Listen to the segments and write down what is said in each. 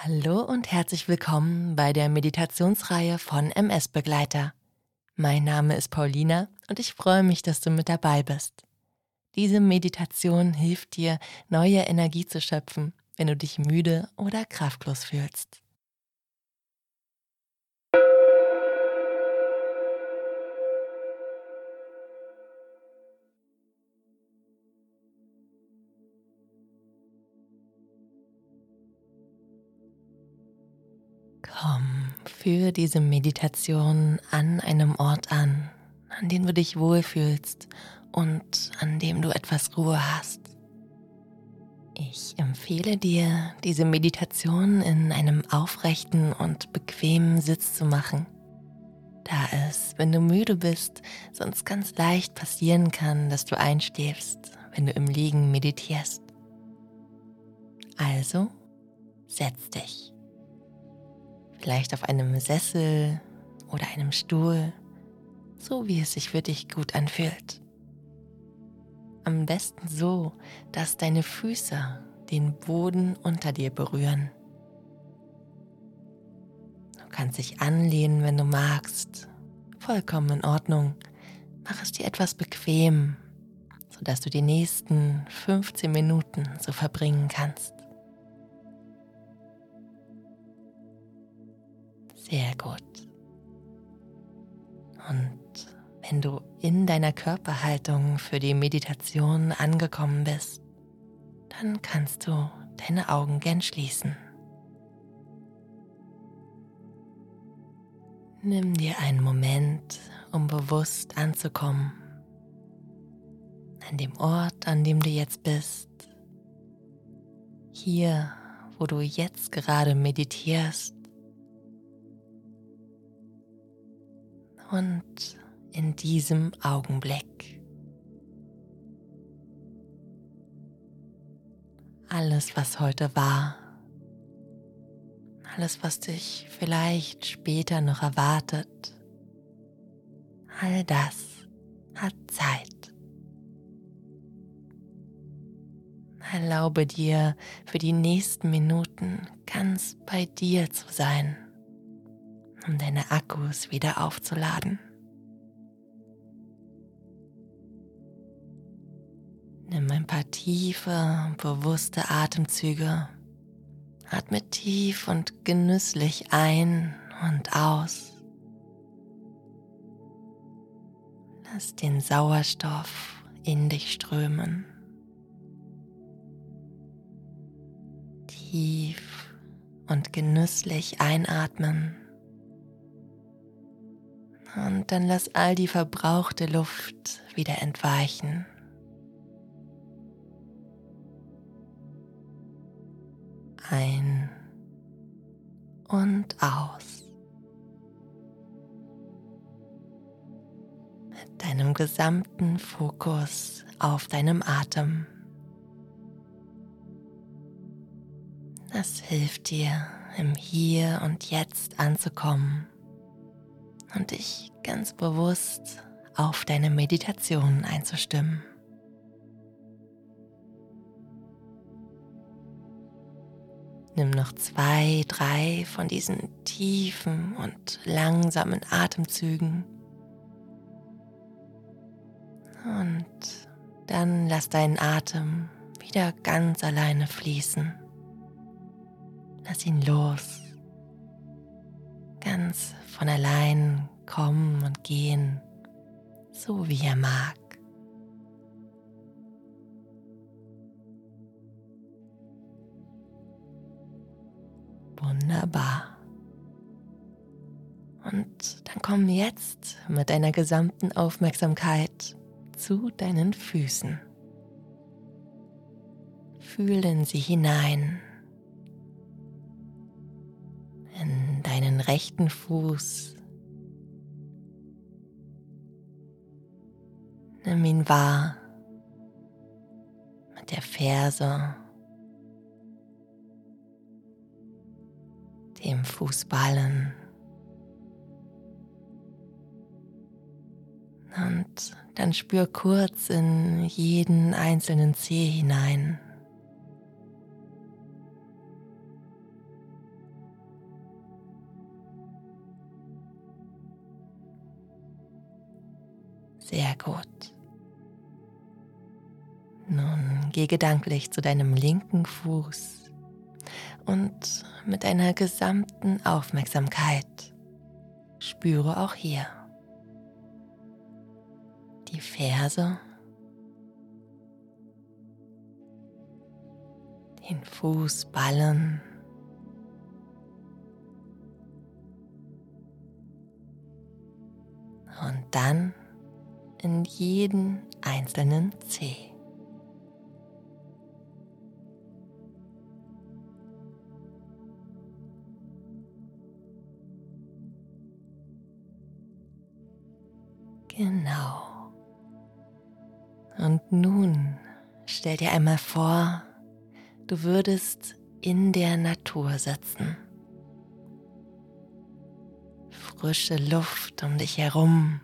Hallo und herzlich willkommen bei der Meditationsreihe von MS Begleiter. Mein Name ist Paulina und ich freue mich, dass du mit dabei bist. Diese Meditation hilft dir, neue Energie zu schöpfen, wenn du dich müde oder kraftlos fühlst. Für diese Meditation an einem Ort an, an dem du dich wohlfühlst und an dem du etwas Ruhe hast. Ich empfehle dir, diese Meditation in einem aufrechten und bequemen Sitz zu machen, da es, wenn du müde bist, sonst ganz leicht passieren kann, dass du einschläfst, wenn du im Liegen meditierst. Also, setz dich vielleicht auf einem Sessel oder einem Stuhl, so wie es sich für dich gut anfühlt. Am besten so, dass deine Füße den Boden unter dir berühren. Du kannst dich anlehnen, wenn du magst. Vollkommen in Ordnung. Mach es dir etwas bequem, sodass du die nächsten 15 Minuten so verbringen kannst. Sehr gut. Und wenn du in deiner Körperhaltung für die Meditation angekommen bist, dann kannst du deine Augen gern schließen. Nimm dir einen Moment, um bewusst anzukommen. An dem Ort, an dem du jetzt bist. Hier, wo du jetzt gerade meditierst und in diesem Augenblick. Alles, was heute war, alles, was dich vielleicht später noch erwartet, all das hat Zeit. Erlaube dir für die nächsten Minuten ganz bei dir zu sein um deine Akkus wieder aufzuladen. Nimm ein paar tiefe, bewusste Atemzüge. Atme tief und genüsslich ein und aus. Lass den Sauerstoff in dich strömen. Tief und genüsslich einatmen. Und dann lass all die verbrauchte Luft wieder entweichen. Ein und aus. Mit deinem gesamten Fokus auf deinem Atem. Das hilft dir, im Hier und Jetzt anzukommen und dich ganz bewusst auf deine Meditation einzustimmen. Nimm noch zwei, drei von diesen tiefen und langsamen Atemzügen und dann lass deinen Atem wieder ganz alleine fließen. Lass ihn los, ganz von allein kommen und gehen, so wie er mag. Wunderbar. Und dann komm jetzt mit deiner gesamten Aufmerksamkeit zu deinen Füßen. Fühlen sie hinein rechten Fuß. Nimm ihn wahr mit der Ferse, dem Fußballen und dann spür kurz in jeden einzelnen Zeh hinein. Sehr gut. Nun geh gedanklich zu deinem linken Fuß und mit deiner gesamten Aufmerksamkeit spüre auch hier die Ferse, den Fußballen, und dann in jeden einzelnen Zeh. Genau. Und nun stell dir einmal vor, du würdest in der Natur sitzen frische Luft um dich herum,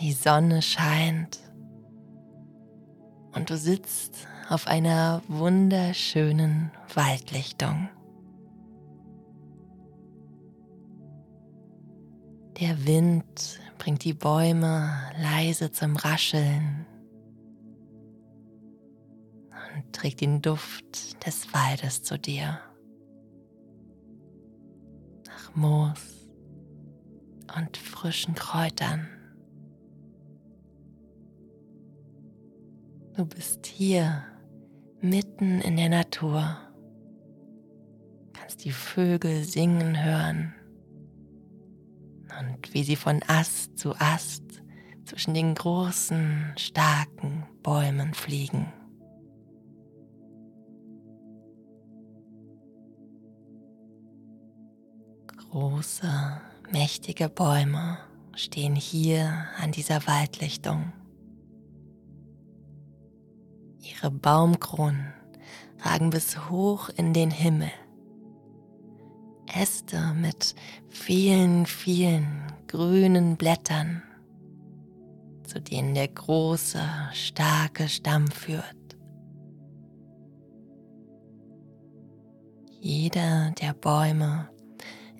die Sonne scheint und du sitzt auf einer wunderschönen Waldlichtung. Der Wind bringt die Bäume leise zum Rascheln und trägt den Duft des Waldes zu dir. Nach Moos, und frischen Kräutern. Du bist hier mitten in der Natur, kannst die Vögel singen hören und wie sie von Ast zu Ast zwischen den großen, starken Bäumen fliegen. Große, Mächtige Bäume stehen hier an dieser Waldlichtung. Ihre Baumkronen ragen bis hoch in den Himmel. Äste mit vielen, vielen grünen Blättern, zu denen der große, starke Stamm führt. Jeder der Bäume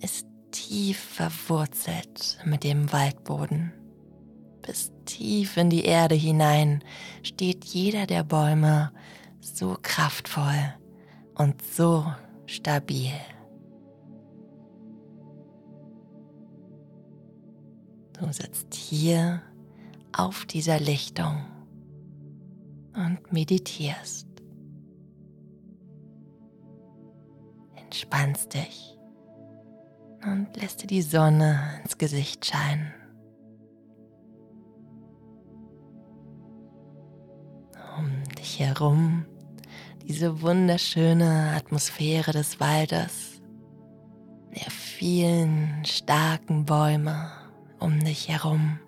ist tief verwurzelt mit dem Waldboden. Bis tief in die Erde hinein steht jeder der Bäume so kraftvoll und so stabil. Du sitzt hier auf dieser Lichtung und meditierst. Entspannst dich und lässt dir die Sonne ins Gesicht scheinen. Herum diese wunderschöne Atmosphäre des Waldes, der vielen starken Bäume um dich herum.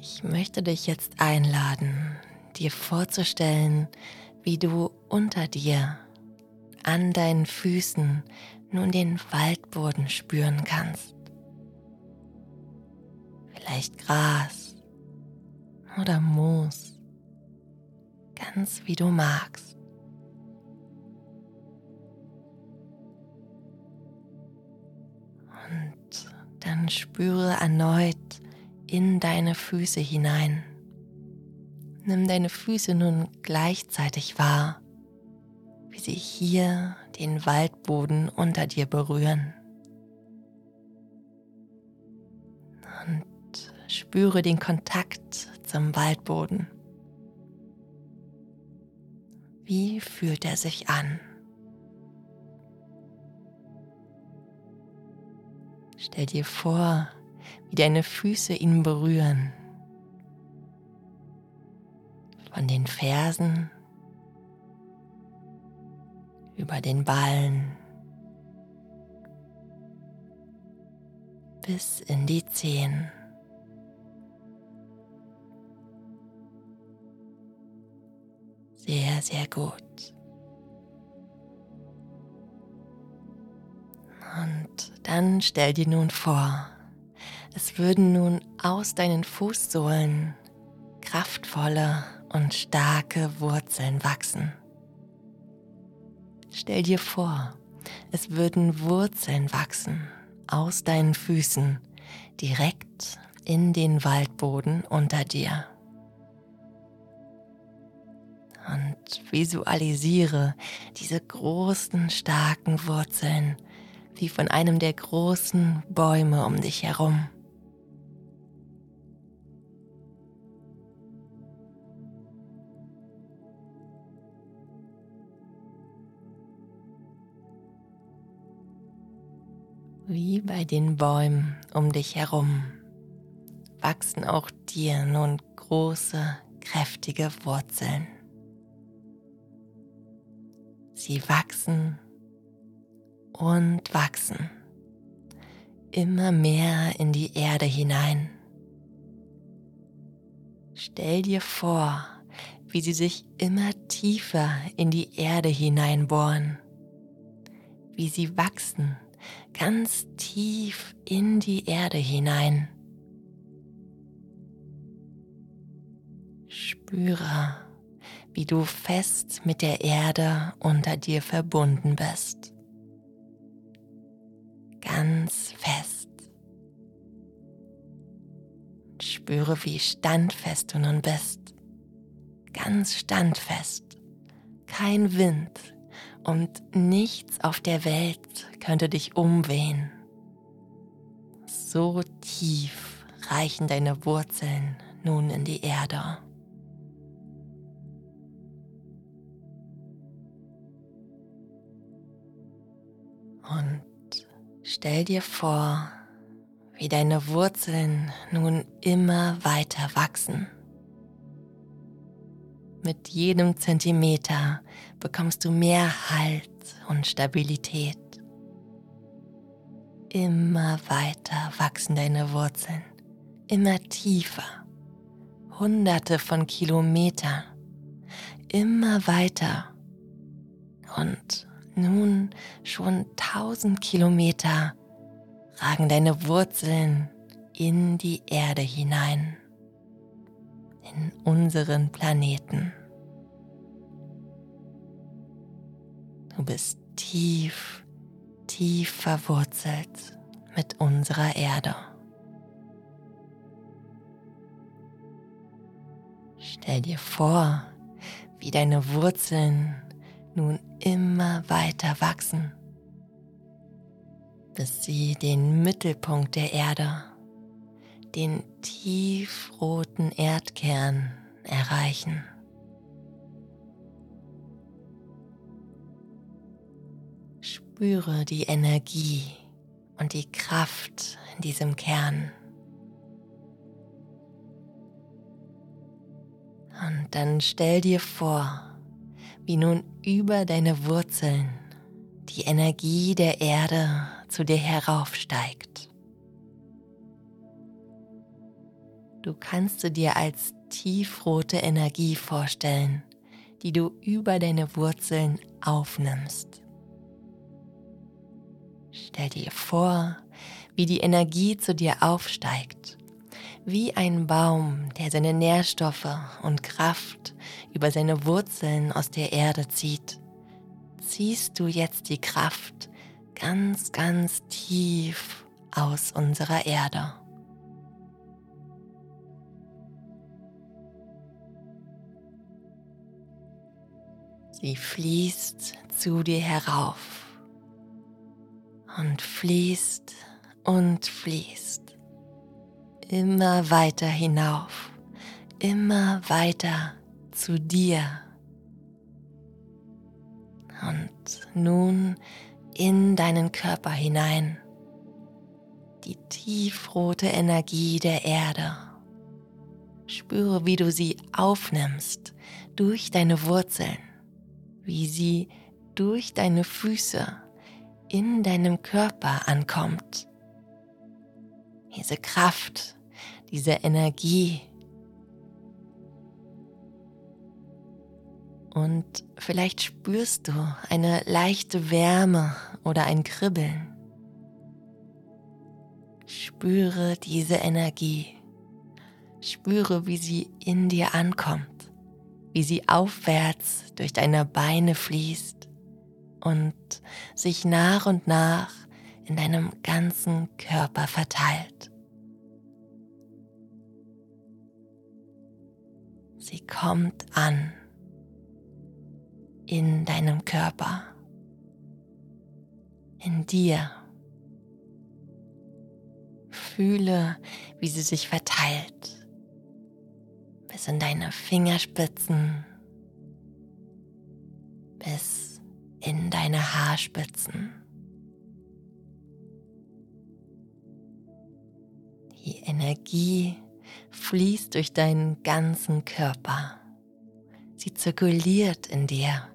Ich möchte dich jetzt einladen, dir vorzustellen, wie du unter dir, an deinen Füßen nun den Waldboden spüren kannst. Vielleicht Gras oder Moos, ganz wie du magst. Und dann spüre erneut in deine Füße hinein. Nimm deine Füße nun gleichzeitig wahr, wie sie hier den Waldboden unter dir berühren. Und spüre den Kontakt zum Waldboden. Wie fühlt er sich an? Stell dir vor, wie deine Füße ihn berühren von den Fersen über den Ballen bis in die Zehen. Sehr, sehr gut. Und dann stell dir nun vor, es würden nun aus deinen Fußsohlen kraftvolle und starke Wurzeln wachsen. Stell dir vor, Es würden Wurzeln wachsen aus deinen Füßen direkt in den Waldboden unter dir. Visualisiere diese großen, starken Wurzeln wie von einem der großen Bäume um dich herum. Wie bei den Bäumen um dich herum wachsen auch dir nun große, kräftige Wurzeln. Sie wachsen und wachsen immer mehr in die Erde hinein. Stell dir vor, wie sie sich immer tiefer in die Erde hineinbohren, wie sie wachsen ganz tief in die Erde hinein. Spüre, wie du fest mit der Erde unter dir verbunden bist. Ganz fest. Spüre, wie standfest du nun bist. Ganz standfest. Kein Wind und nichts auf der Welt könnte dich umwehen. So tief reichen deine Wurzeln nun in die Erde. Und stell dir vor, wie deine Wurzeln nun immer weiter wachsen. Mit jedem Zentimeter bekommst du mehr Halt und Stabilität. Immer weiter wachsen deine Wurzeln, immer tiefer, hunderte von Kilometern, immer weiter und nun schon tausend Kilometer ragen deine Wurzeln in die Erde hinein, in unseren Planeten. Du bist tief, tief verwurzelt mit unserer Erde. Stell dir vor, wie deine Wurzeln nun immer weiter wachsen, bis sie den Mittelpunkt der Erde, den tiefroten Erdkern erreichen. Spüre die Energie und die Kraft in diesem Kern. Und dann stell dir vor, wie nun über deine Wurzeln die Energie der Erde zu dir heraufsteigt. Du kannst du dir als tiefrote Energie vorstellen, die du über deine Wurzeln aufnimmst. Stell dir vor, wie die Energie zu dir aufsteigt wie ein Baum, der seine Nährstoffe und Kraft über seine Wurzeln aus der Erde zieht, ziehst du jetzt die Kraft ganz, ganz tief aus unserer Erde. Sie fließt zu dir herauf und fließt und fließt immer weiter hinauf, immer weiter zu dir. Und nun in deinen Körper hinein, die tiefrote Energie der Erde. Spüre, wie du sie aufnimmst durch deine Wurzeln, wie sie durch deine Füße in deinem Körper ankommt diese Kraft, diese Energie. Und vielleicht spürst du eine leichte Wärme oder ein Kribbeln. Spüre diese Energie. Spüre, wie sie in dir ankommt, wie sie aufwärts durch deine Beine fließt und sich nach und nach in deinem ganzen Körper verteilt. Sie kommt an in deinem Körper, in dir. Fühle, wie sie sich verteilt, bis in deine Fingerspitzen, bis in deine Haarspitzen. Die Energie fließt durch deinen ganzen Körper. Sie zirkuliert in dir.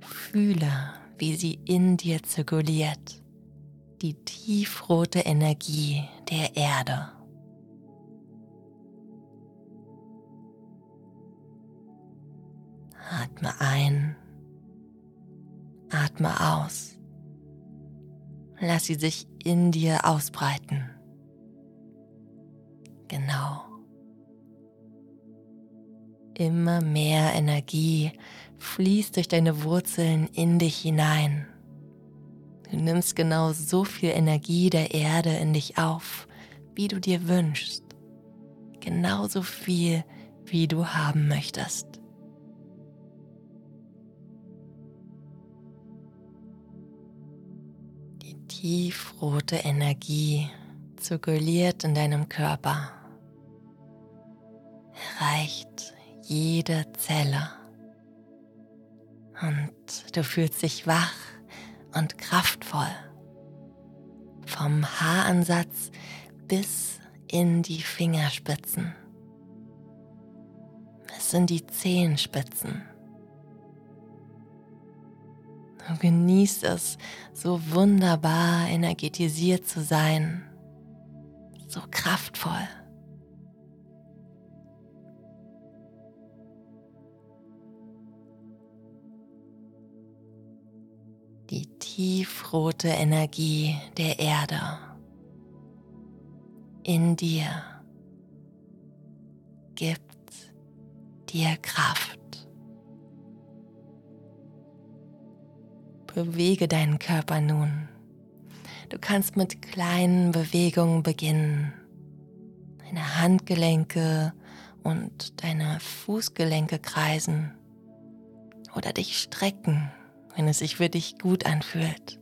Fühle, wie sie in dir zirkuliert, die tiefrote Energie der Erde. Atme ein, atme aus. Lass sie sich in dir ausbreiten. Genau. Immer mehr Energie fließt durch deine Wurzeln in dich hinein. Du nimmst genau so viel Energie der Erde in dich auf, wie du dir wünschst. Genauso viel, wie du haben möchtest. Die tiefrote Energie zirkuliert in deinem Körper, erreicht jede Zelle und du fühlst dich wach und kraftvoll. Vom Haaransatz bis in die Fingerspitzen. Es sind die Zehenspitzen. Du genießt es, so wunderbar energetisiert zu sein, so kraftvoll. Tiefrote Energie der Erde in dir gibt dir Kraft. Bewege deinen Körper nun. Du kannst mit kleinen Bewegungen beginnen. Deine Handgelenke und deine Fußgelenke kreisen oder dich strecken wenn es sich für dich gut anfühlt.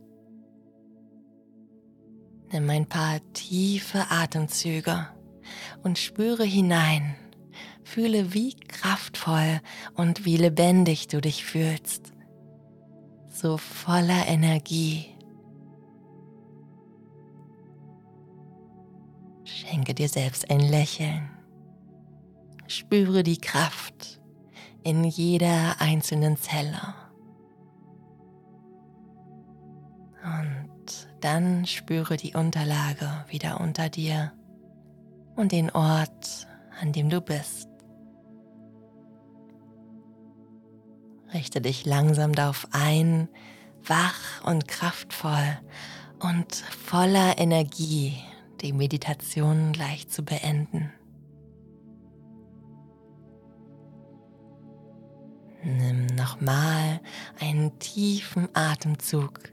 Nimm ein paar tiefe Atemzüge und spüre hinein. Fühle, wie kraftvoll und wie lebendig du dich fühlst. So voller Energie. Schenke dir selbst ein Lächeln. Spüre die Kraft in jeder einzelnen Zelle. Dann spüre die Unterlage wieder unter dir und den Ort, an dem du bist. Richte dich langsam darauf ein, wach und kraftvoll und voller Energie die Meditation gleich zu beenden. Nimm nochmal einen tiefen Atemzug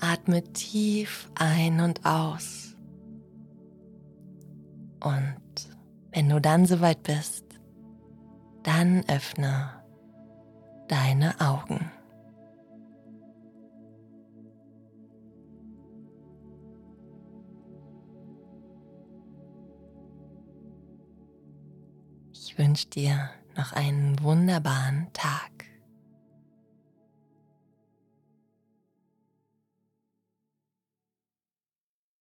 Atme tief ein und aus. Und wenn du dann soweit bist, dann öffne deine Augen. Ich wünsche dir noch einen wunderbaren Tag.